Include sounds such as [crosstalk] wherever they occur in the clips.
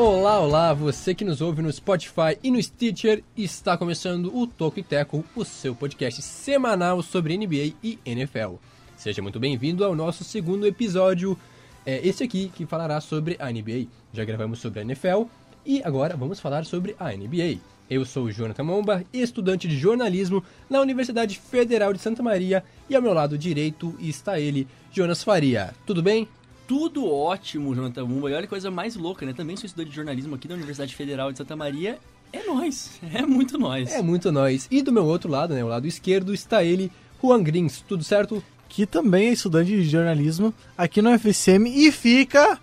Olá, olá, você que nos ouve no Spotify e no Stitcher, está começando o Toco e Teco, o seu podcast semanal sobre NBA e NFL. Seja muito bem-vindo ao nosso segundo episódio, é esse aqui que falará sobre a NBA. Já gravamos sobre a NFL e agora vamos falar sobre a NBA. Eu sou o Jonathan Momba, estudante de jornalismo na Universidade Federal de Santa Maria e ao meu lado direito está ele, Jonas Faria. Tudo bem? Tudo ótimo, Jonathan Mumba. E olha que coisa mais louca, né? Também sou estudante de jornalismo aqui da Universidade Federal de Santa Maria. É nós, é muito nós. É muito nós. E do meu outro lado, né, o lado esquerdo, está ele, Juan Grins. Tudo certo? Que também é estudante de jornalismo aqui no FSM e fica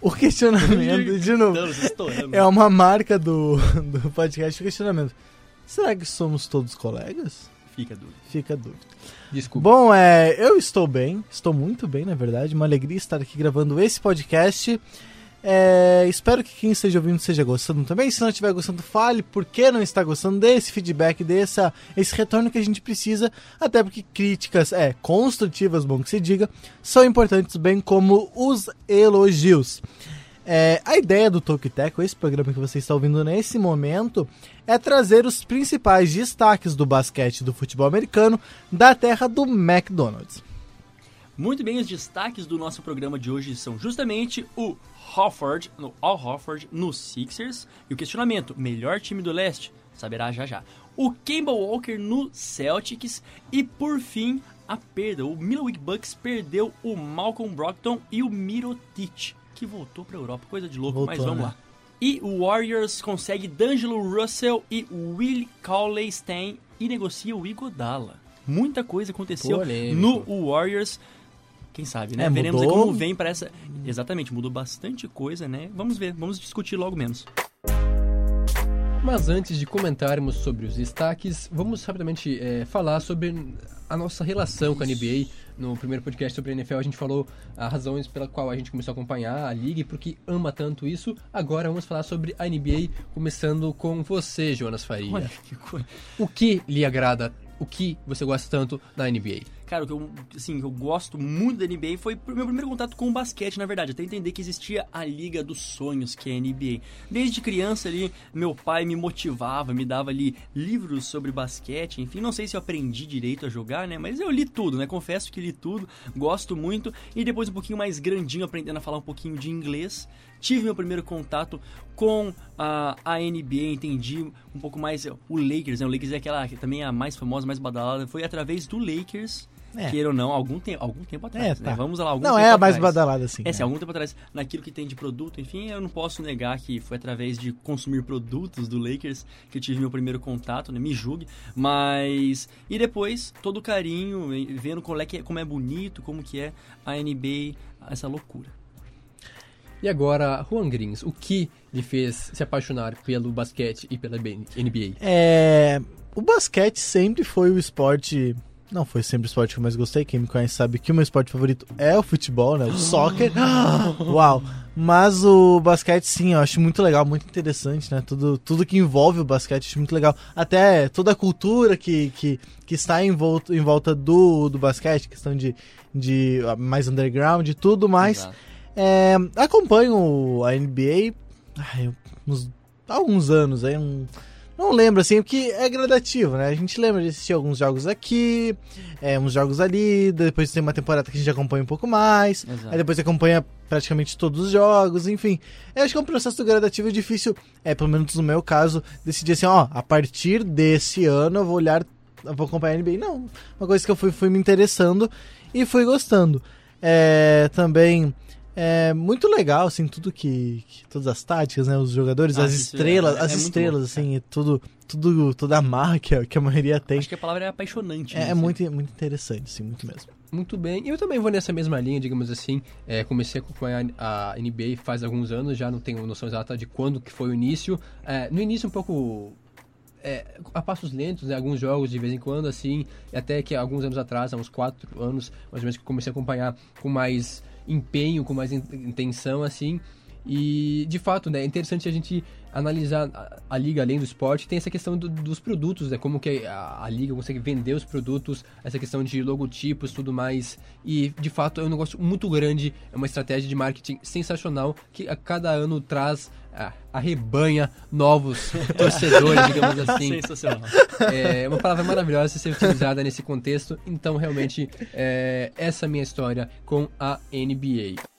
o questionamento [laughs] de novo. É uma marca do, [laughs] do podcast o questionamento. Será que somos todos colegas? Fica dúvida. Fica dúvida. Desculpa. Bom, é, eu estou bem, estou muito bem, na verdade. Uma alegria estar aqui gravando esse podcast. É, espero que quem esteja ouvindo esteja gostando também. Se não estiver gostando, fale por que não está gostando desse feedback, desse esse retorno que a gente precisa. Até porque críticas é construtivas, bom que se diga, são importantes, bem como os elogios. É, a ideia do Tokiteco, esse programa que você está ouvindo nesse momento, é trazer os principais destaques do basquete do futebol americano da terra do McDonald's. Muito bem, os destaques do nosso programa de hoje são justamente o Hofford, no Al Hofford, no Sixers, e o questionamento, melhor time do leste? Saberá já já. O Kemba Walker no Celtics e, por fim, a perda. O Milwaukee Bucks perdeu o Malcolm Brogdon e o Mirotic que voltou para a Europa. Coisa de louco, voltou, mas vamos né? lá. E o Warriors consegue D'Angelo Russell e Will Cauley Stein e negocia o Igodala. Muita coisa aconteceu Polêmico. no Warriors. Quem sabe, né? É, Veremos como vem para essa. Exatamente, mudou bastante coisa, né? Vamos ver, vamos discutir logo menos. Mas antes de comentarmos sobre os destaques, vamos rapidamente é, falar sobre a nossa relação com a NBA. No primeiro podcast sobre a NFL, a gente falou as razões pela qual a gente começou a acompanhar a liga e porque ama tanto isso. Agora vamos falar sobre a NBA, começando com você, Jonas Faria. Olha que coisa. O que lhe agrada? O que você gosta tanto na NBA? Cara, o que eu, assim, eu gosto muito da NBA foi o meu primeiro contato com o basquete, na verdade. Até entender que existia a Liga dos Sonhos, que é a NBA. Desde criança ali, meu pai me motivava, me dava ali livros sobre basquete, enfim. Não sei se eu aprendi direito a jogar, né? Mas eu li tudo, né? Confesso que li tudo, gosto muito. E depois um pouquinho mais grandinho, aprendendo a falar um pouquinho de inglês tive meu primeiro contato com a, a NBA, entendi um pouco mais o Lakers, né? O Lakers é aquela que também é a mais famosa, mais badalada. Foi através do Lakers é. Queira ou não, algum, te algum tempo atrás. É, né? tá. né? Vamos lá, algum Não, é a mais badalada, assim. É, sim, algum tempo atrás, naquilo que tem de produto, enfim, eu não posso negar que foi através de consumir produtos do Lakers que eu tive meu primeiro contato, né? Me julgue. Mas. E depois, todo o carinho, vendo como é, que é, como é bonito, como que é a NBA, essa loucura. E agora, Juan Grins, o que lhe fez se apaixonar pelo basquete e pela NBA? É. O basquete sempre foi o esporte não foi sempre o esporte que eu mais gostei. Quem me conhece sabe que o meu esporte favorito é o futebol, né? O [gasps] soccer. Uau! Mas o basquete, sim, eu acho muito legal, muito interessante, né? Tudo, tudo que envolve o basquete, eu acho muito legal. Até toda a cultura que, que, que está em volta, em volta do, do basquete, questão de, de mais underground e tudo mais. É, acompanho a NBA ai, uns, há alguns anos, aí, um, não lembro, assim, porque é gradativo, né? A gente lembra de assistir alguns jogos aqui, é, uns jogos ali, depois tem uma temporada que a gente acompanha um pouco mais, Exato. aí depois acompanha praticamente todos os jogos, enfim. Eu acho que é um processo gradativo difícil, é, pelo menos no meu caso, decidir assim, ó, a partir desse ano eu vou olhar, eu vou acompanhar a NBA. Não, uma coisa que eu fui, fui me interessando e fui gostando. É, também é muito legal, assim, tudo que, que todas as táticas, né, os jogadores, ah, as estrelas, é, as é estrelas, assim, tudo, tudo, toda a marca que, que a maioria tem. Acho que a palavra é apaixonante. É, né, é muito, muito interessante, assim, muito mesmo. Muito bem, eu também vou nessa mesma linha, digamos assim, é, comecei a acompanhar a NBA faz alguns anos, já não tenho noção exata de quando que foi o início. É, no início um pouco é, a passos lentos, né? alguns jogos de vez em quando, assim, até que alguns anos atrás, há uns quatro anos, mais ou menos, que comecei a acompanhar com mais empenho, com mais intenção, assim. E, de fato, né, é interessante a gente analisar a, a, liga além do esporte, tem essa questão do, dos produtos, né? Como que a, a, liga consegue vender os produtos, essa questão de logotipos, tudo mais. E de fato é um negócio muito grande, é uma estratégia de marketing sensacional que a cada ano traz a, arrebanha novos [laughs] torcedores, digamos assim. Sensacional. É uma palavra maravilhosa ser utilizada nesse contexto. Então, realmente, é, essa é a minha história com a NBA.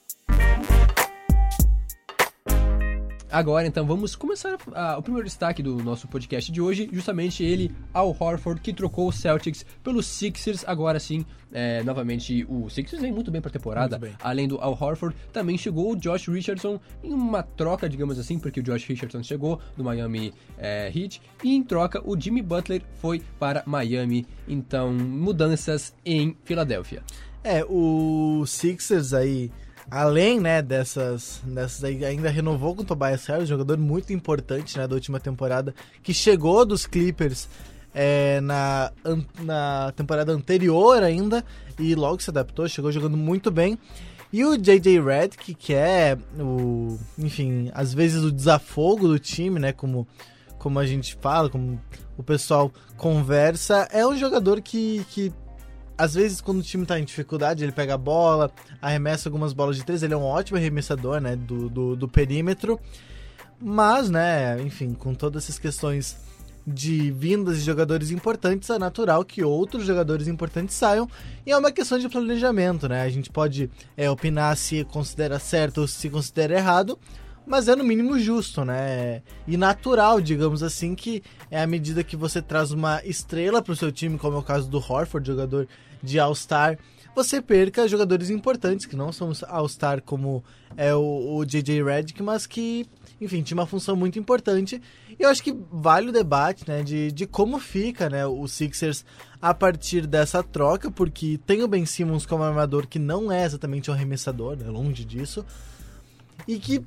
Agora, então, vamos começar a, o primeiro destaque do nosso podcast de hoje, justamente ele, Al Horford, que trocou o Celtics pelos Sixers. Agora sim, é, novamente, o Sixers vem muito bem para a temporada. Além do Al Horford, também chegou o Josh Richardson em uma troca, digamos assim, porque o Josh Richardson chegou do Miami é, Heat. E em troca, o Jimmy Butler foi para Miami. Então, mudanças em Filadélfia. É, o Sixers aí Além, né, dessas, dessas ainda renovou com o Tobias Harris, jogador muito importante, né, da última temporada, que chegou dos Clippers é, na, na temporada anterior ainda e logo se adaptou, chegou jogando muito bem. E o JJ Redick, que é o, enfim, às vezes o desafogo do time, né, como como a gente fala, como o pessoal conversa, é um jogador que, que às vezes, quando o time tá em dificuldade, ele pega a bola, arremessa algumas bolas de três. Ele é um ótimo arremessador, né? Do, do, do perímetro. Mas, né, enfim, com todas essas questões de vindas de jogadores importantes, é natural que outros jogadores importantes saiam. E é uma questão de planejamento, né? A gente pode é, opinar se considera certo ou se considera errado, mas é no mínimo justo, né? E natural, digamos assim, que é à medida que você traz uma estrela para o seu time, como é o caso do Horford, jogador de All-Star, você perca jogadores importantes, que não são All-Star como é o, o JJ Redick, mas que, enfim, tinha uma função muito importante. E eu acho que vale o debate, né, de, de como fica, né, o Sixers a partir dessa troca, porque tem o Ben Simmons como armador que não é exatamente um arremessador, né, longe disso, e que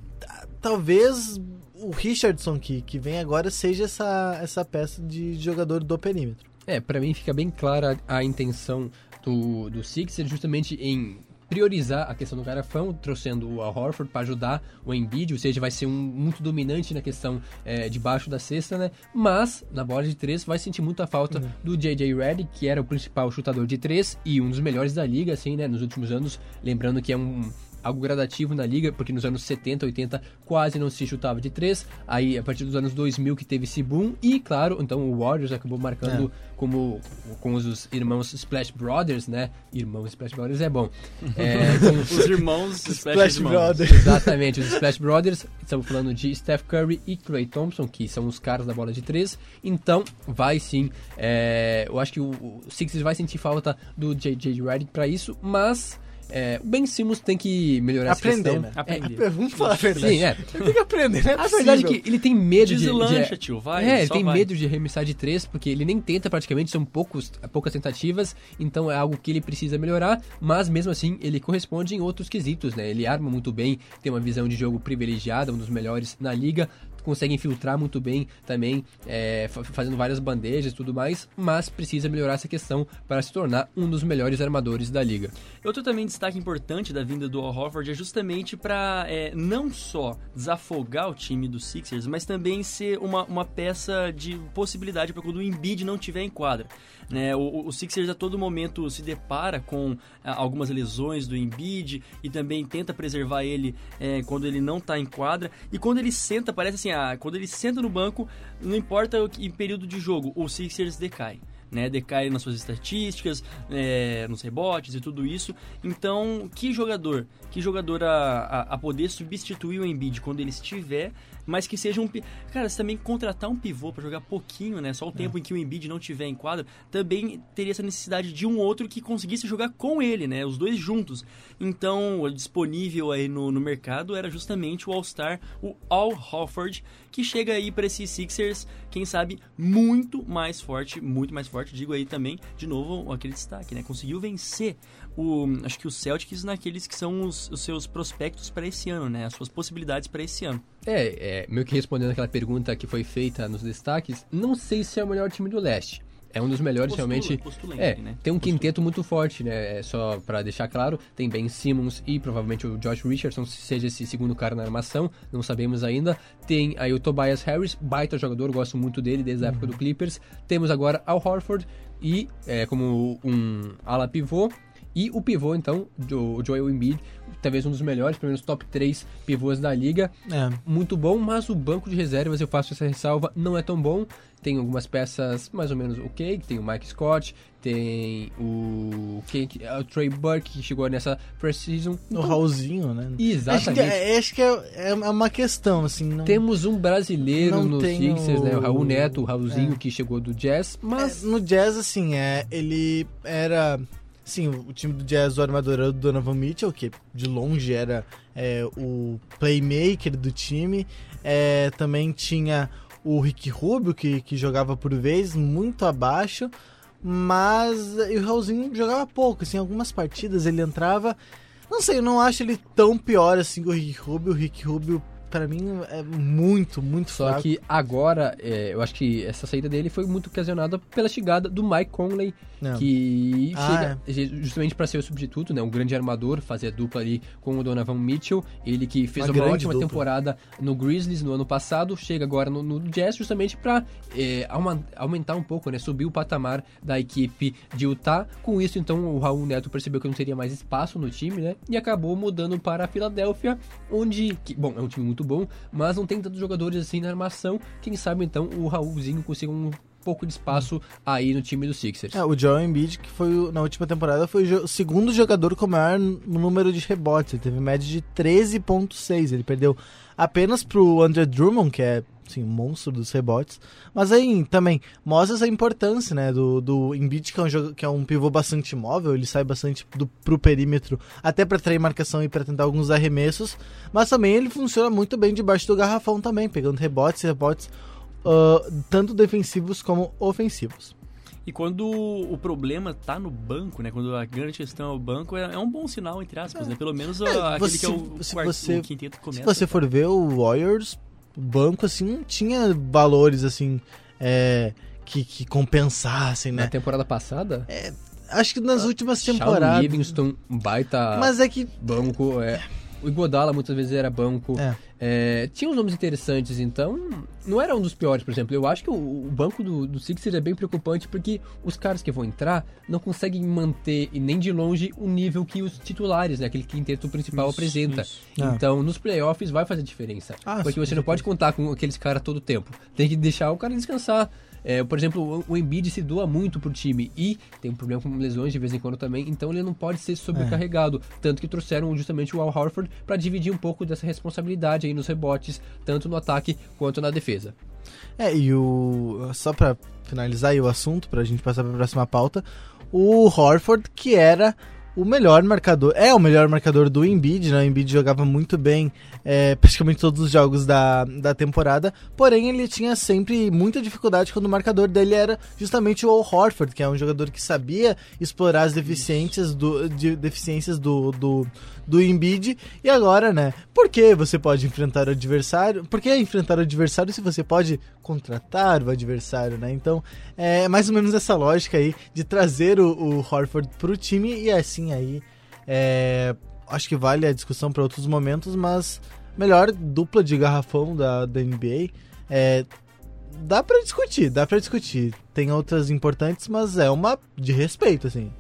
talvez o Richardson que, que vem agora seja essa, essa peça de jogador do perímetro. É, para mim fica bem clara a intenção do, do Sixers justamente em priorizar a questão do garrafão, trouxendo o Al Horford para ajudar o Embiid, ou seja, vai ser um muito dominante na questão é, de baixo da cesta, né? Mas na bola de três vai sentir muita falta uhum. do JJ Redick, que era o principal chutador de três e um dos melhores da liga, assim, né? Nos últimos anos, lembrando que é um algo gradativo na liga, porque nos anos 70, 80 quase não se chutava de três. Aí a partir dos anos 2000 que teve esse boom e claro, então o Warriors acabou marcando é. como com os irmãos Splash Brothers, né? Irmãos Splash Brothers é bom. É, [laughs] com os irmãos Splash, Splash Brothers. Exatamente, os Splash Brothers. Estamos falando de Steph Curry e Clay Thompson, que são os caras da bola de três. Então, vai sim. É, eu acho que o, o Sixers vai sentir falta do JJ Redick para isso, mas é, o Ben Simmons tem que melhorar aprender, essa questão. Né? Aprender. É, vamos falar a verdade. Sim, é. Ele tem que aprender, né? A verdade é que ele tem medo Deslancha, de... tio, vai. É, ele tem vai. medo de arremessar de três, porque ele nem tenta praticamente, são poucos, poucas tentativas, então é algo que ele precisa melhorar, mas mesmo assim ele corresponde em outros quesitos, né? Ele arma muito bem, tem uma visão de jogo privilegiada, um dos melhores na liga, consegue infiltrar muito bem também, é, fazendo várias bandejas e tudo mais, mas precisa melhorar essa questão para se tornar um dos melhores armadores da liga. Outro também destaque importante da vinda do Al Horford é justamente para é, não só desafogar o time dos Sixers, mas também ser uma, uma peça de possibilidade para quando o Embiid não tiver em quadra. Né? O, o Sixers a todo momento se depara com ah, algumas lesões do Embiid e também tenta preservar ele é, quando ele não está em quadra. E quando ele senta, parece assim, ah, quando ele senta no banco, não importa em período de jogo, o Sixers decai né? Decai nas suas estatísticas, é, nos rebotes e tudo isso. Então, que jogador, que jogador a, a, a, poder substituir o Embiid quando ele estiver, mas que seja um... Cara, você também contratar um pivô para jogar pouquinho, né? Só o tempo é. em que o Embiid não tiver em quadro, também teria essa necessidade de um outro que conseguisse jogar com ele, né? Os dois juntos. Então, o disponível aí no, no mercado era justamente o All-Star, o Al Hofford, que chega aí para esses Sixers, quem sabe, muito mais forte, muito mais forte, digo aí também, de novo, aquele destaque, né? Conseguiu vencer o, acho que o Celtics naqueles que são os, os seus prospectos para esse ano, né? As suas possibilidades para esse ano. É, é, meio que respondendo aquela pergunta que foi feita nos destaques, não sei se é o melhor time do leste. É um dos melhores Postula- realmente. postula É, né? tem um Postula. quinteto muito forte, né? É só pra deixar claro, tem Ben Simmons e provavelmente o Josh Richardson, se seja esse segundo cara na armação, não sabemos ainda. Tem aí o Tobias Harris, baita jogador, gosto muito dele desde a época do Clippers. Temos agora Al Horford e é, como um ala pivô. E o pivô, então, o Joel Embiid, talvez um dos melhores, pelo menos top 3 pivôs da liga É. muito bom, mas o banco de reservas, eu faço essa ressalva, não é tão bom. Tem algumas peças mais ou menos ok, tem o Mike Scott, tem o, quem, que- é o Trey Burke, que chegou nessa pré-season. O Raulzinho, né? Acho que, Exatamente. é, acho que é, é uma questão, assim. Não... Temos um brasileiro no Sixers, o- né? O Raul Neto, o Raulzinho, É. que chegou do Jazz, mas... É, no Jazz, assim, é, ele era. Sim, o time do Jazz, o armador era o Donovan Mitchell, que de longe era é, o playmaker do time. É, também tinha o Rick Rubio, que, que jogava por vez, muito abaixo. Mas o Raulzinho jogava pouco, assim, algumas partidas ele entrava. Não sei, eu não acho ele tão pior assim que o Rick Rubio. O Rick Rubio, pra mim, é muito, muito Só fraco. que agora, é, eu acho que essa saída dele foi muito ocasionada pela chegada do Mike Conley, Não. que Ah, chega justamente para ser o substituto, né? Um grande armador, fazer a dupla ali com o Donovan Mitchell. Ele que fez Uma uma, ótima dupla. temporada no Grizzlies no ano passado, chega agora no, no Jazz justamente para aumentar um pouco, né? Subir o patamar da equipe de Utah. Com isso, então, o Raul Neto percebeu que não teria mais espaço no time, né? E acabou mudando para a Filadélfia, onde, que, bom, é um time muito bom, mas não tem tantos jogadores assim na armação. Quem sabe então o Raulzinho consiga um pouco de espaço aí no time do Sixers. É, o Joel Embiid, que foi na última temporada, foi o segundo jogador com o maior número de rebotes. Ele teve média de 13.6. Ele perdeu apenas pro Andrew Drummond, que é assim, um monstro dos rebotes. Mas aí também mostra essa importância, né, do, do Embiid, que é, um jogo, que é um pivô bastante móvel, ele sai bastante do, pro perímetro, até para atrair marcação e para tentar alguns arremessos. Mas também ele funciona muito bem debaixo do garrafão também, pegando rebotes e rebotes ah, tanto defensivos como ofensivos. E quando o problema tá no banco, né? Quando a grande questão é o banco, é, é um bom sinal, entre aspas, né? Pelo menos É, aquele você- que é o, se quarto, você- o quinteto que Se começa. você for ver o Warriors, o banco assim não tinha valores assim é, que, que compensassem, Na né? temporada passada, Acho que nas últimas Shawn temporadas. Livingston, baita Mas é que banco. É. O Igodala muitas vezes era banco. É. É, tinha uns nomes interessantes, então não era um dos piores, por exemplo. Eu acho que o, o banco do, do Sixers é bem preocupante porque os caras que vão entrar não conseguem manter, e nem de longe, o nível que os titulares, né, aquele quinteto principal Isso, apresenta. isso. Ah. Então, nos playoffs vai fazer diferença. Ah, porque sim, você não pode contar com aqueles caras todo tempo. Tem que deixar o cara descansar. É, por exemplo, o- Embiid se doa muito pro time e tem um problema com lesões de vez em quando também, então ele não pode ser sobrecarregado. Tanto que trouxeram justamente o Al Horford para dividir um pouco dessa responsabilidade aí nos rebotes, tanto no ataque quanto na defesa. É, e o. Só pra finalizar aí o assunto, pra gente passar pra próxima pauta. O Horford, que era o melhor marcador. É o melhor marcador do Embiid, né? O Embiid jogava muito bem é, praticamente todos os jogos da, da temporada. Porém, ele tinha sempre muita dificuldade quando o marcador dele era justamente o Al Horford, que é um jogador que sabia explorar as deficiências do, de, deficiências do, do, do Embiid. E agora, né? Por que você pode enfrentar o adversário? Por que enfrentar o adversário se você pode contratar o adversário, né? Então, é mais ou menos essa lógica aí de trazer o, o Horford pro time e assim aí. é, acho que vale a discussão para outros momentos, mas melhor dupla de garrafão da, da NBA. É, dá pra discutir, dá pra discutir. Tem outras importantes, mas é uma de respeito, assim.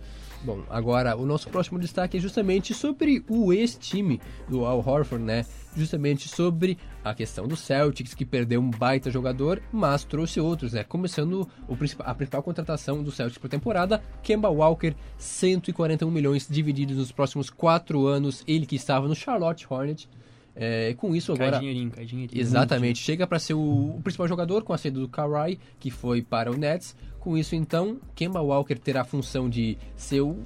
Bom, agora o nosso próximo destaque é justamente sobre o ex-time do Al Horford, né? Justamente sobre a questão do Celtics, que perdeu um baita jogador, mas trouxe outros, né? Começando a principal contratação do Celtics por temporada, Kemba Walker, 141 milhões divididos nos próximos quatro anos, ele que estava no Charlotte Hornets. É, com isso Cai agora dinheirinho, cai dinheirinho. Exatamente, chega para ser o, o principal jogador com a saída do Kawhi, que foi para o Nets. Com isso, então, Kemba Walker terá a função de ser o.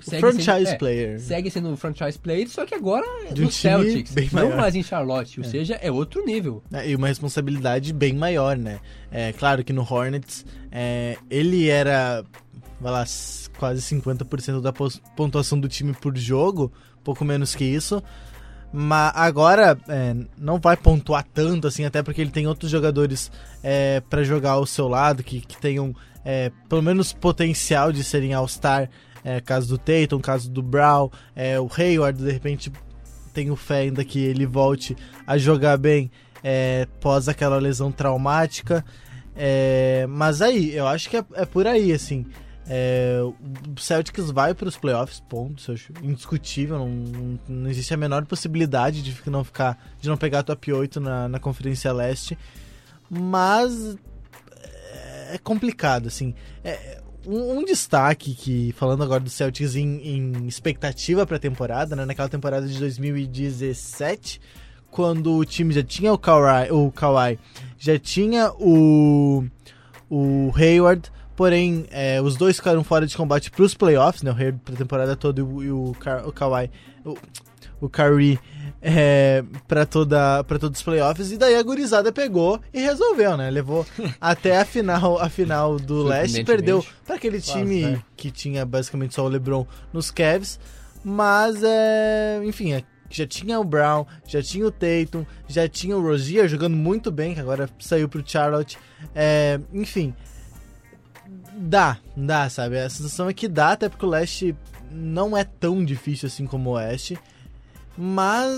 segue franchise sendo- é, player. Segue sendo um franchise player, só que agora é De no time Celtics, bem não maior. mais em Charlotte, ou seja, é outro nível. né, E uma responsabilidade bem maior, né? É claro que no Hornets é, ele era, vai lá, quase 50% da pontuação do time por jogo, pouco menos que isso. Mas agora é, não vai pontuar tanto assim, até porque ele tem outros jogadores é, para jogar ao seu lado que, que tenham é, pelo menos potencial de serem All-Star. É, caso do Tatum, caso do Brown, é, o Hayward, de repente, tenho fé ainda que ele volte a jogar bem é, pós aquela lesão traumática. É, mas aí, eu acho que é, é por aí, assim. É, o Celtics vai para os playoffs, ponto. Isso eu indiscutível. Não, não, existe a menor possibilidade de não ficar, de não pegar top 8 na, na Conferência Leste. Mas é, é complicado, assim. É, um, um, destaque que, falando agora do Celtics em, em expectativa para a temporada, né, naquela temporada de 2017, quando o time já tinha o Kawhi, o Kawhi já tinha o, o Hayward, porém é, os dois ficaram fora de combate para os playoffs, né, o Hayward para a temporada toda e o, e o, o Kawhi, o, o Kyrie é, para toda para todos os playoffs e daí a gurizada pegou e resolveu, né? Levou [laughs] até a final a final do leste, perdeu para aquele time Nossa, é. que tinha basicamente só o LeBron nos Cavs, mas é, enfim, é, já tinha o Brown, já tinha o Tatum, já tinha o Rozier jogando muito bem, que agora saiu pro Charlotte. É, enfim, dá, dá, sabe? A sensação é que dá, até porque o leste não é tão difícil assim como o oeste. Mas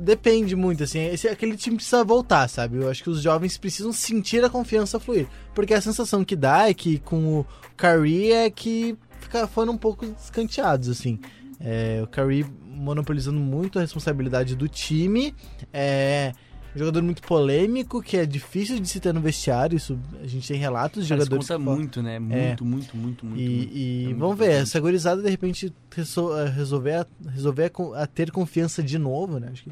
depende muito, assim. Esse, aquele time precisa voltar, sabe? Eu acho que os jovens precisam sentir a confiança fluir. Porque a sensação que dá é que com o Curry é que fica, foram um pouco escanteados, assim. É, o Curry monopolizando muito a responsabilidade do time. É, um jogador muito polêmico, que é difícil de se ter no vestiário. Isso a gente tem relatos de Cara, jogadores. Conta muito, né? Muito, é. muito, muito, muito. E, e é vamos ver, essa gorizada de repente eh, resolver, resolver a, a, ter confiança de novo, né? Acho que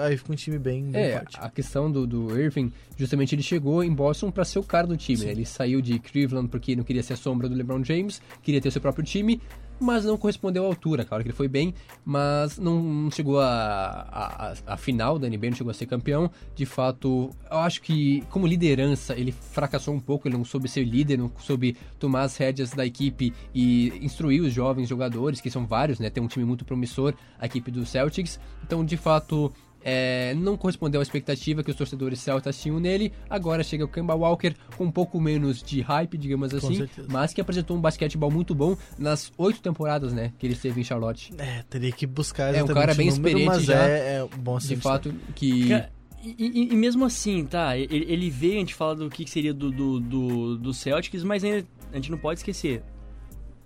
aí, fica um time bem, bem é, forte. A questão do, do Irving, justamente ele chegou em Boston para ser o cara do time. Né? Ele saiu de Cleveland porque não queria ser a sombra do LeBron James, queria ter seu próprio time mas não correspondeu à altura. Claro que ele foi bem, mas não chegou a, a, final da NBA, não chegou a ser campeão. De fato, eu acho que como liderança ele fracassou um pouco, ele não soube ser líder, não soube tomar as rédeas da equipe e instruir os jovens jogadores, que são vários, né? Tem um time muito promissor, a equipe do Celtics. Então, de fato, é, não correspondeu à expectativa que os torcedores celtas tinham nele. Agora chega o Kemba Walker com um pouco menos de hype, digamos assim, mas que apresentou um basquetebol muito bom nas oito temporadas, né, que ele esteve em Charlotte. É, teria que buscar É um cara bem número, experiente já. É, é bom de fato que e, e, e, mesmo assim, tá, ele, ele, veio, a gente fala do que seria do, do, do, do Celtics, mas ainda, a gente não pode esquecer.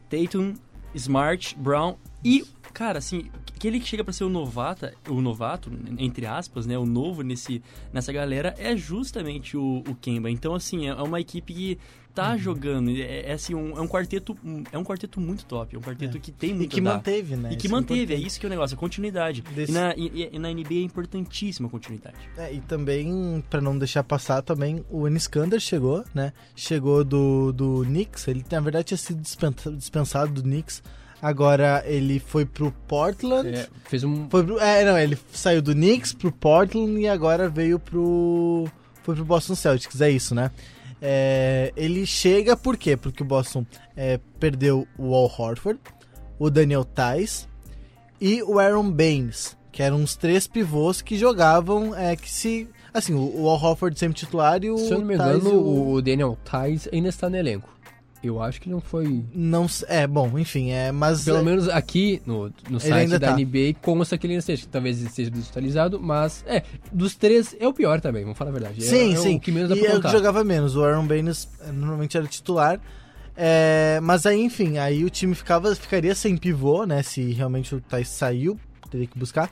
Tatum, Smart, Brown e cara, assim, que ele chega para ser o novata, o novato, entre aspas, né, o novo nesse, nessa galera, é justamente o, o Kemba. Então, assim, é, é uma equipe que tá uhum. jogando, é, é assim, um, é um quarteto, é um quarteto muito top, é um quarteto é. que tem muito E que manteve, né? E que isso é manteve, é, isso que é o negócio, a continuidade. Desse... E, na, e, e, na NBA é importantíssima a continuidade. É, e também, para não deixar passar também, o Eniskander chegou, né? Chegou do, do Knicks, ele na verdade tinha sido dispensado do Knicks Agora ele foi pro Portland. É, fez um. Foi pro, é, não, ele saiu do Knicks pro Portland e agora veio pro. Foi pro Boston Celtics, é isso, né? É, ele chega por quê? Porque o Boston é, perdeu o Al Horford, o Daniel Tice e o Aaron Baines, que eram os três pivôs que jogavam, é, que se... Assim, o, o Al Horford sempre titular e o Se eu não me engano, o... o Daniel Tice ainda está no elenco. Eu acho que não foi. Não é bom, enfim, é, mas pelo é... menos aqui no, no site da tá. NBA consta que ele ainda esteja, talvez ele esteja desatualizado, mas é, dos três é o pior também, vamos falar a verdade. Sim, é, é sim. o que menos dá e pra é que jogava menos. O Aaron Baines é, normalmente era titular. É, mas aí, enfim, aí o time ficava, ficaria sem pivô, né? Se realmente o Thais saiu, teria que buscar.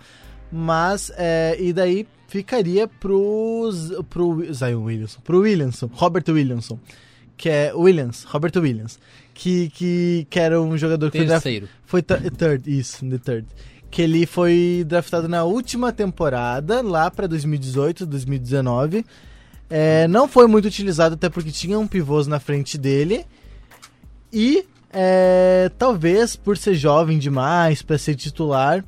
Mas, é, e daí ficaria pro, pro Zion Williamson, pro Williamson, Robert Williamson que é Williams, Robert Williams, que, que, que era um jogador que Terceiro. foi, foi third, isso, the third. Que ele foi draftado na última temporada, lá para 2018, 2019. É, não foi muito utilizado, até porque tinha um pivôs na frente dele. E é, talvez por ser jovem demais para ser titular,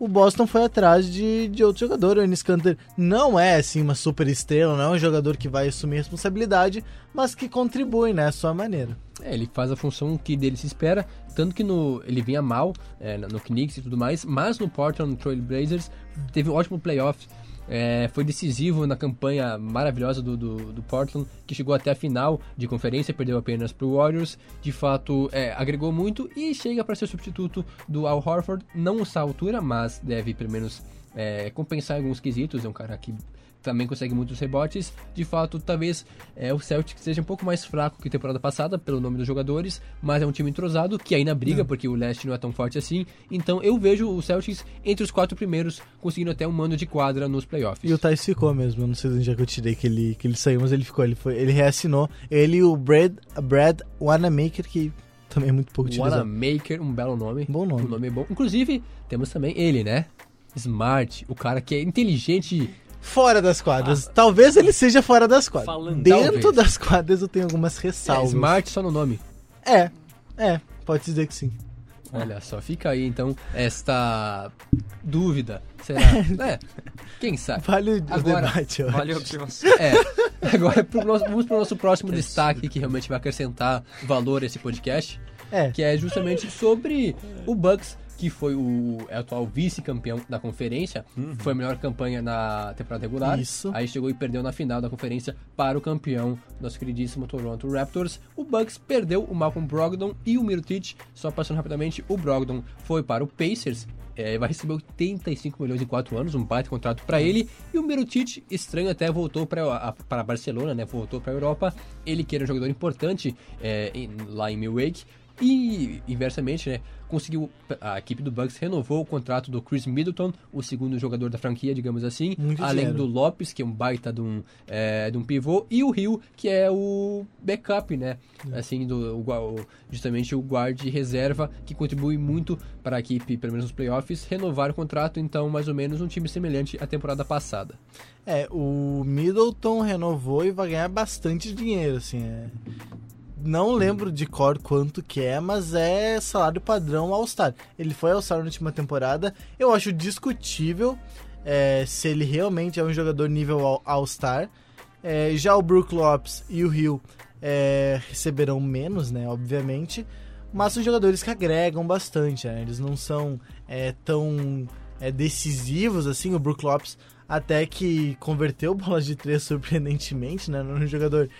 o Boston foi atrás de, de outro jogador. O Ennis Canter não é assim uma super estrela, não é um jogador que vai assumir responsabilidade, mas que contribui, né, à sua maneira. É, ele faz a função que dele se espera, tanto que no, ele vinha mal é, no Knicks e tudo mais, mas no Portland Trail Blazers teve um ótimo playoff. É, foi decisivo na campanha maravilhosa do, do, do, Portland, que chegou até a final de conferência, perdeu apenas para o Warriors. De fato, é, agregou muito e chega para ser substituto do Al Horford. Não à altura, mas deve pelo menos é, compensar alguns quesitos. É um cara que também consegue muitos rebotes. De fato, talvez é, o Celtic seja um pouco mais fraco que a temporada passada, pelo nome dos jogadores, mas é um time entrosado que ainda briga, porque o leste não é tão forte assim. Então eu vejo o Celtics entre os quatro primeiros, conseguindo até um mano de quadra nos playoffs. E o Thais ficou mesmo, eu não sei onde é que eu tirei que ele, que ele saiu, mas ele ficou, ele, foi, ele reassinou. Ele e o Brad, Brad Wanamaker, que também é muito pouco utilizado. Wanamaker, um belo nome. Bom nome. Um nome bom. Inclusive, temos também ele, né? Smart, o cara que é inteligente fora das quadras. Ah. Talvez ele seja fora das quadras. Falando. Dentro Talvez. das quadras eu tenho algumas ressalvas. É, smart só no nome. É, é, pode dizer que sim. Olha só, fica aí então esta dúvida. Será? [laughs] é, quem sabe? Vale o agora, debate, Vale a observação. É, agora pro nosso, vamos para o nosso próximo destaque que realmente vai acrescentar valor a esse podcast. É. Que é justamente sobre o Bucks que foi o é atual vice-campeão da conferência, uhum. foi a melhor campanha na temporada regular. Isso. Aí chegou e perdeu na final da conferência para o campeão, nosso queridíssimo Toronto Raptors. O Bucks perdeu o Malcolm Brogdon e o Mirotic. Só passando rapidamente, o Brogdon foi para o Pacers, é, vai receber 85 milhões em 4 anos, um baita contrato para ele. E o Mirotic, estranho até, voltou para Barcelona, né? Voltou para a Europa. Ele que era um jogador importante é, em, lá em Milwaukee. E, inversamente, né, conseguiu a equipe do Bucks renovou o contrato do Chris Middleton, o segundo jogador da franquia, digamos assim, Muito além dinheiro. do Lopes, que é um baita de um, é, de um pivô, e o Rio, que é o backup, né, é. assim, do, o, justamente o guard reserva, que contribui muito para a equipe, pelo menos nos playoffs, renovar o contrato, então mais ou menos um time semelhante à temporada passada. É, o Middleton renovou e vai ganhar bastante dinheiro, assim, é não lembro de cor quanto que é, mas é salário padrão All-Star. Ele foi All-Star na última temporada. Eu acho discutível é, se ele realmente é um jogador nível All-Star. É, já o Brook Lopes e o Rio é, receberão menos, né? Obviamente. Mas são jogadores que agregam bastante, né? Eles não são é, tão é, decisivos assim. O Brook Lopes até que converteu [laughs] bolas de três surpreendentemente, né? Não é jogador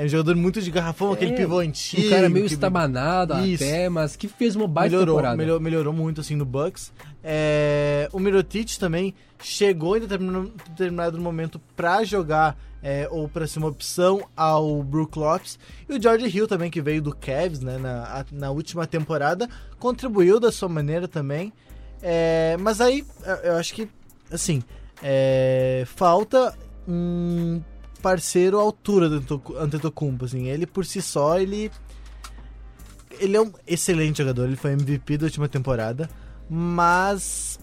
é um jogador muito de garrafão, é, aquele pivô antigo. Um cara meio que... estabanado Isso. até, mas que fez uma baita melhorou, temporada. Melhorou, melhorou muito, assim, no Bucks. É, o Mirotic também chegou em determinado, determinado momento para jogar é, ou para ser uma opção ao Brook Lopes. E o George Hill também, que veio do Cavs né, na, na última temporada, contribuiu da sua maneira também. É, mas aí, eu acho que, assim, é, falta um parceiro à altura do Antetokounmpo, assim. Ele por si só, ele ele é um excelente jogador, ele foi MVP da última temporada, mas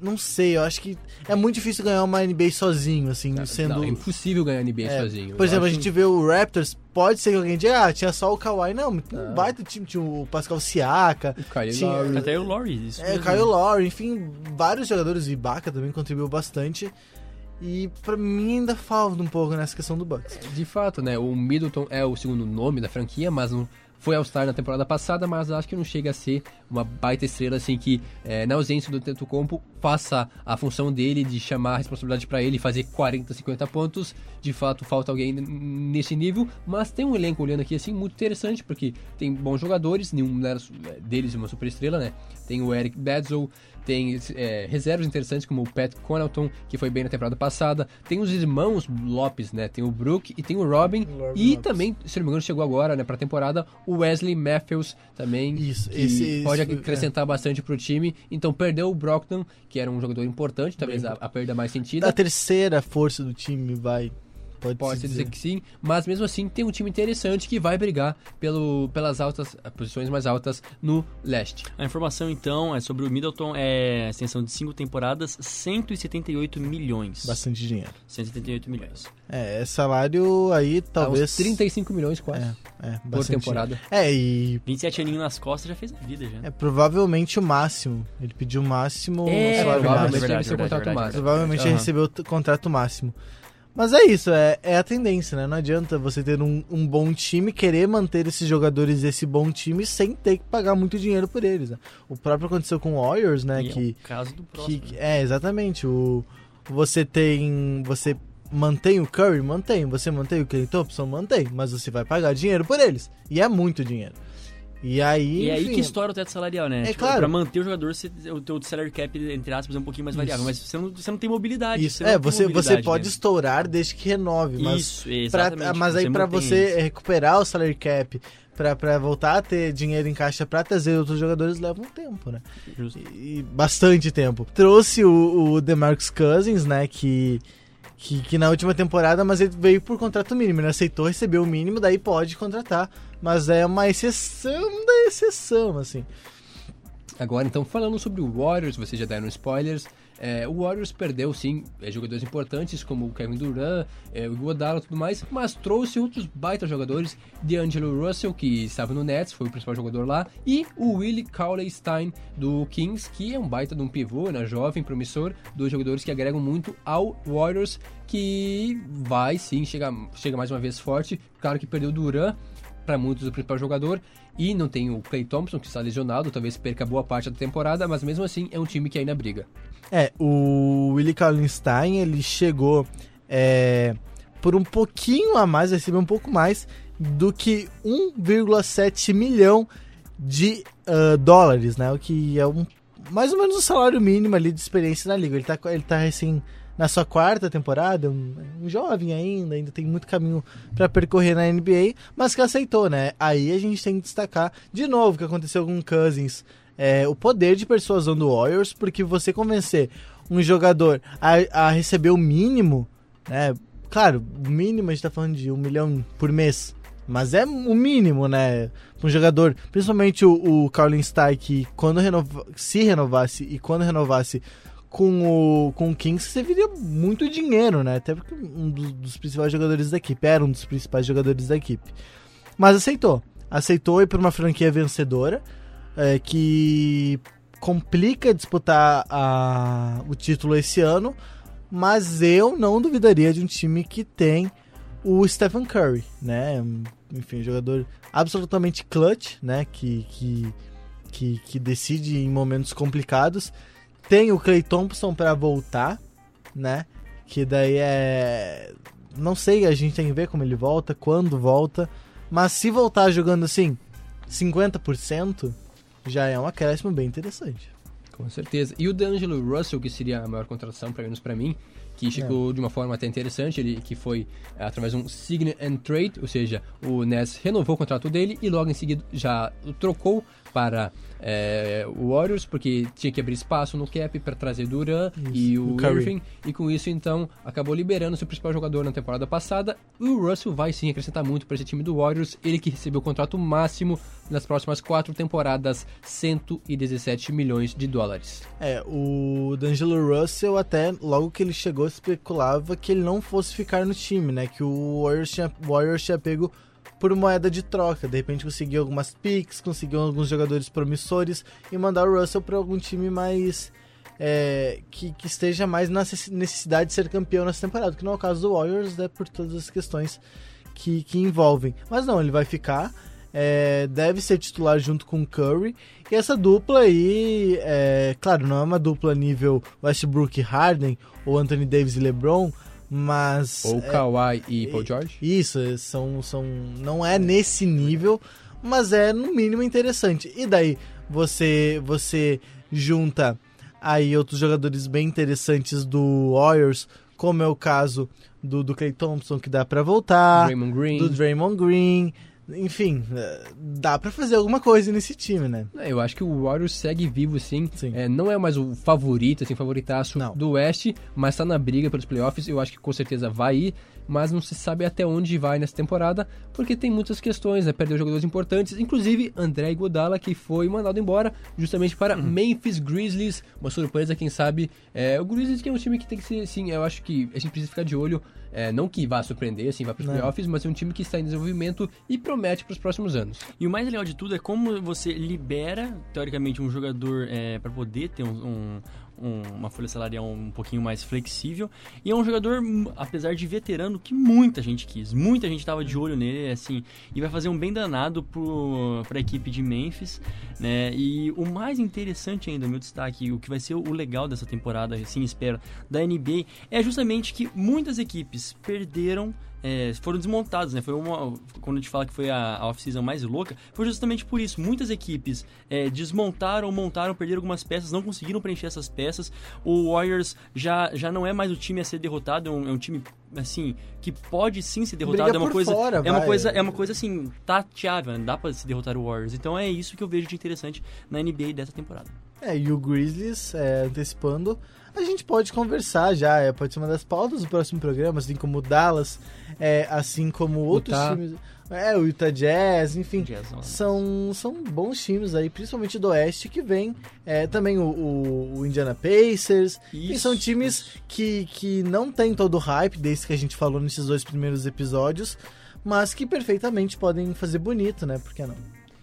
não sei, eu acho que é muito difícil ganhar uma NBA sozinho, assim, não, sendo... Não, é impossível ganhar NBA é, sozinho. Por exemplo, a gente vê o Raptors, pode ser que alguém diga, ah, tinha só o Kawhi. Não, um ah. baita time, tinha o Pascal Siaka. O Kyle tinha, Lowry. Até o Lowry, isso É, o Kyle Lowry, enfim, vários jogadores, Ibaka também contribuiu bastante. E pra mim ainda falta um pouco nessa questão do Bucks. De fato, né? O Middleton é o segundo nome da franquia, mas não foi All-Star na temporada passada, mas acho que não chega a ser uma baita estrela assim que, é, na ausência do Tetocompo, faça a função dele de chamar a responsabilidade para ele fazer 40, 50 pontos. De fato, falta alguém nesse nível, mas tem um elenco olhando aqui assim muito interessante, porque tem bons jogadores, nenhum deles é uma super estrela, né? Tem o Eric Bledsoe, tem é, reservas interessantes como o Pat Connaughton, que foi bem na temporada passada. Tem os irmãos Lopes, né? Tem o Brook e tem o Robin. e Lopes. também, se não me engano, chegou agora, né, pra temporada, o Wesley Matthews também. Isso, esse, pode esse, acrescentar é. bastante pro time. Então perdeu o Brockton, que era um jogador importante, talvez a, a perda mais sentida. A terceira força do time vai Pode, Pode dizer. dizer. que sim, mas mesmo assim tem um time interessante que vai brigar pelo, pelas altas posições mais altas no leste. A informação então é sobre o Middleton, é extensão de 5 temporadas, 178 milhões. Bastante dinheiro. 178 milhões. É, é salário aí talvez... Tá 35 milhões quase. É, é por temporada. É, e... 27 aninhos nas costas já fez a vida já. É provavelmente o máximo. Ele pediu o máximo... É, provavelmente deve ser o contrato máximo. Provavelmente uhum. ele recebeu o contrato máximo. Mas é isso, é, é a tendência, né? Não adianta você ter um, um bom time, querer manter esses jogadores esse bom time sem ter que pagar muito dinheiro por eles. Né? O próprio aconteceu com o Warriors, né? E que, é o caso do próximo. Que, é, exatamente. O, você tem. Você mantém o Curry? Mantém. Você mantém o Clay Thompson? Mantém. Mas você vai pagar dinheiro por eles. E é muito dinheiro. E aí. E aí que estoura o teto salarial, né? É Tipo, claro. Pra manter o jogador, você- o teu salary cap, entre aspas, é um pouquinho mais variável. Mas você não, você não tem mobilidade. Isso. não É, você, você pode né? estourar desde que renove. Mas Isso, Pra- exatamente. mas aí pra mantém você isso. recuperar o salary cap, pra, pra voltar a ter dinheiro em caixa pra trazer outros jogadores, leva um tempo, né? Justo. E bastante tempo. Trouxe o, o DeMarcus Cousins, né, que, que, que na última temporada, mas ele veio por contrato mínimo, ele aceitou receber o mínimo, daí pode contratar. Mas é uma exceção da exceção, assim. Agora, então, falando sobre o Warriors, vocês já deram spoilers. É, o Warriors perdeu, sim, é, jogadores importantes como o Kevin Durant, é, o Iguodala e tudo mais, mas trouxe outros baita jogadores. D'Angelo Russell, que estava no Nets, foi o principal jogador lá, e o Willie Cauley-Stein do Kings, que é um baita de um pivô, né, jovem, promissor, dois jogadores que agregam muito ao Warriors, que vai sim chegar chega mais uma vez forte. Claro que perdeu o Durant, para muitos o principal jogador. E não tem o Clay Thompson, que está lesionado, talvez perca boa parte da temporada, mas mesmo assim é um time que ainda briga. É, o Willie Kallenstein, ele chegou é, por um pouquinho a mais, recebeu um pouco mais do que 1,7 milhão de ah, dólares, né? O que é um, mais ou menos o salário mínimo ali de experiência na liga. Ele tá, ele tá recém na sua quarta temporada, um, um jovem ainda, ainda tem muito caminho para percorrer na NBA, mas que aceitou, né? Aí a gente tem que destacar de novo o que aconteceu com o Cousins, é, o poder de persuasão do Warriors, porque você convencer um jogador a, a receber o mínimo, né? Claro, o mínimo a gente tá falando de um milhão por mês. Mas é o mínimo, né? Um jogador, principalmente o, o Carlin que quando renova, se renovasse e quando renovasse com o, com o Kings, você viria muito dinheiro, né? Até porque um dos, dos principais jogadores da equipe, era um dos principais jogadores da equipe. Mas aceitou. Aceitou ir para uma franquia vencedora, é, que complica disputar a, o título esse ano, mas eu não duvidaria de um time que tem o Stephen Curry, né? Enfim, um jogador absolutamente clutch, né? Que, que, que, que decide em momentos complicados. Tem o Clay Thompson para voltar, né? Que daí é. Não sei, a gente tem que ver como ele volta, quando volta. Mas se voltar jogando assim, 50%, já é um acréscimo bem interessante. Com certeza. E o D'Angelo Russell, que seria a maior contratação, pelo menos para mim, que chegou de uma forma até interessante, ele que foi é, através de um sign and trade, ou seja, o Nets renovou o contrato dele e logo em seguida já o trocou para é, o Warriors, porque tinha que abrir espaço no cap para trazer Duran e o, o. Irving, e com isso então acabou liberando seu principal jogador na temporada passada. E o Russell vai sim acrescentar muito para esse time do Warriors, ele que recebeu o contrato máximo nas próximas quatro temporadas, 117 milhões de dólares. É, o D'Angelo Russell até logo que ele chegou especulava que ele não fosse ficar no time, né? Que o Warriors tinha, o Warriors tinha pego por moeda de troca. De repente conseguiu algumas picks, conseguiu alguns jogadores promissores e mandar o Russell para algum time mais é, que, que esteja mais na necessidade de ser campeão nessa temporada, que não é o caso do Warriors, né? Por todas as questões que, que envolvem. Mas não, ele vai ficar. é, deve ser titular junto com o Curry. E essa dupla aí, é, claro, não é uma dupla nível Westbrook e Harden, ou Anthony Davis e LeBron, mas. Ou é, Kawhi e Paul George? isso, são, são, não é nesse nível, mas é no mínimo interessante. E daí você você junta aí outros jogadores bem interessantes do Warriors, como é o caso do, do Clay Thompson, que dá pra voltar, Draymond Green. do Draymond Green, enfim, eh, dá pra fazer alguma coisa nesse time, né? É, Eu acho que o Warriors segue vivo, sim. Sim. É, não é mais o favorito, assim, favoritaço Não. do Oeste, mas tá na briga pelos playoffs. Eu acho que com certeza vai ir, mas não se sabe até onde vai nessa temporada, porque tem muitas questões, né? Perdeu jogadores importantes, inclusive André Iguodala, que foi mandado embora justamente para Memphis Grizzlies. Uma surpresa, quem sabe. É, o Grizzlies que é um time que tem que ser, sim, eu acho que a gente precisa ficar de olho. É, não que vá surpreender, assim, vá para os playoffs, mas é um time que está em desenvolvimento e promete para os próximos anos. E o mais legal de tudo é como você libera, teoricamente, um jogador é, para poder ter um, um, um- uma folha salarial um pouquinho mais flexível. E é um jogador, apesar de veterano, que muita gente quis. Muita gente tava de olho nele, assim, e vai fazer um bem danado pro, pra equipe de Memphis, né? E o mais interessante ainda, meu destaque, o que vai ser o legal dessa temporada, assim, espero, da NBA, é justamente que muitas equipes perderam é, foram desmontados, né? Foi uma. Quando a gente fala que foi a, a off-season mais louca, foi justamente por isso. Muitas equipes é, desmontaram, montaram, perderam algumas peças, não conseguiram preencher essas peças. O Warriors já, já não é mais o time a ser derrotado, é um, é um time assim que pode sim ser derrotado. Briga é uma coisa, fora, é uma coisa, é uma coisa assim tateável, né? dá pra se derrotar o Warriors. Então é isso que eu vejo de interessante na NBA dessa temporada. É, e o Grizzlies, é, antecipando, a gente pode conversar já, é, pode ser uma das pautas do próximo programa, assim como Dallas, é, assim como outros Utah. times. É, o Utah Jazz, enfim. Jazz. São, são bons times aí, principalmente do Oeste, que vem é, também o, o- o Indiana Pacers. E Isso. são times que, que não tem todo o hype, desde que a gente falou nesses dois primeiros episódios, mas que perfeitamente podem fazer bonito, né? Por que não?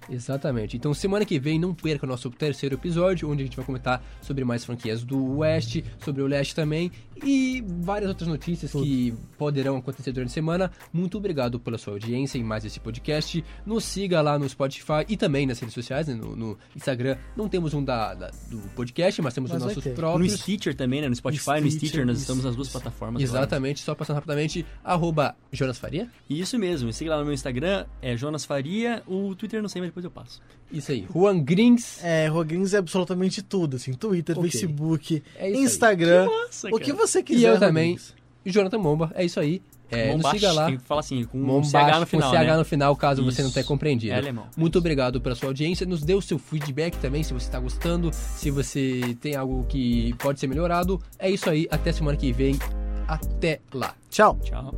Exatamente. Então, semana que vem, não perca o nosso terceiro episódio, onde a gente vai comentar sobre mais franquias do Oeste, sobre o Leste também, e várias outras notícias que poderão acontecer durante a semana. Muito obrigado pela sua audiência em mais esse podcast. Nos siga lá no Spotify e também nas redes sociais, né? no, no Instagram. Não temos um da, da- do podcast, mas temos Mas os nossos ter. No próprios. Stitcher também, né? No Spotify, no Stitcher, Stitcher, nós estamos nas duas plataformas. agora. Exatamente, só passando rapidamente, arroba Jonas Faria. Isso mesmo, me siga lá no meu Instagram, é Jonas Faria, o Twitter não sei, mas depois eu passo. Isso aí, Juan Grins. É, Roguins é absolutamente tudo, assim, Twitter, Ok. Facebook, É isso. Instagram, Nossa, o que você quiser. E eu também. Jonathan Momba. É isso aí. É, nos Mombash, siga lá. Tem que falar assim, com um Mombash, CH no final, com CH né? no final, caso você não Isso. tenha compreendido. É alemão. Muito obrigado pela sua audiência. Nos dê o seu feedback também, se você está gostando, se você tem algo que pode ser melhorado. É isso aí. Até semana que vem. Até lá. Tchau. Tchau.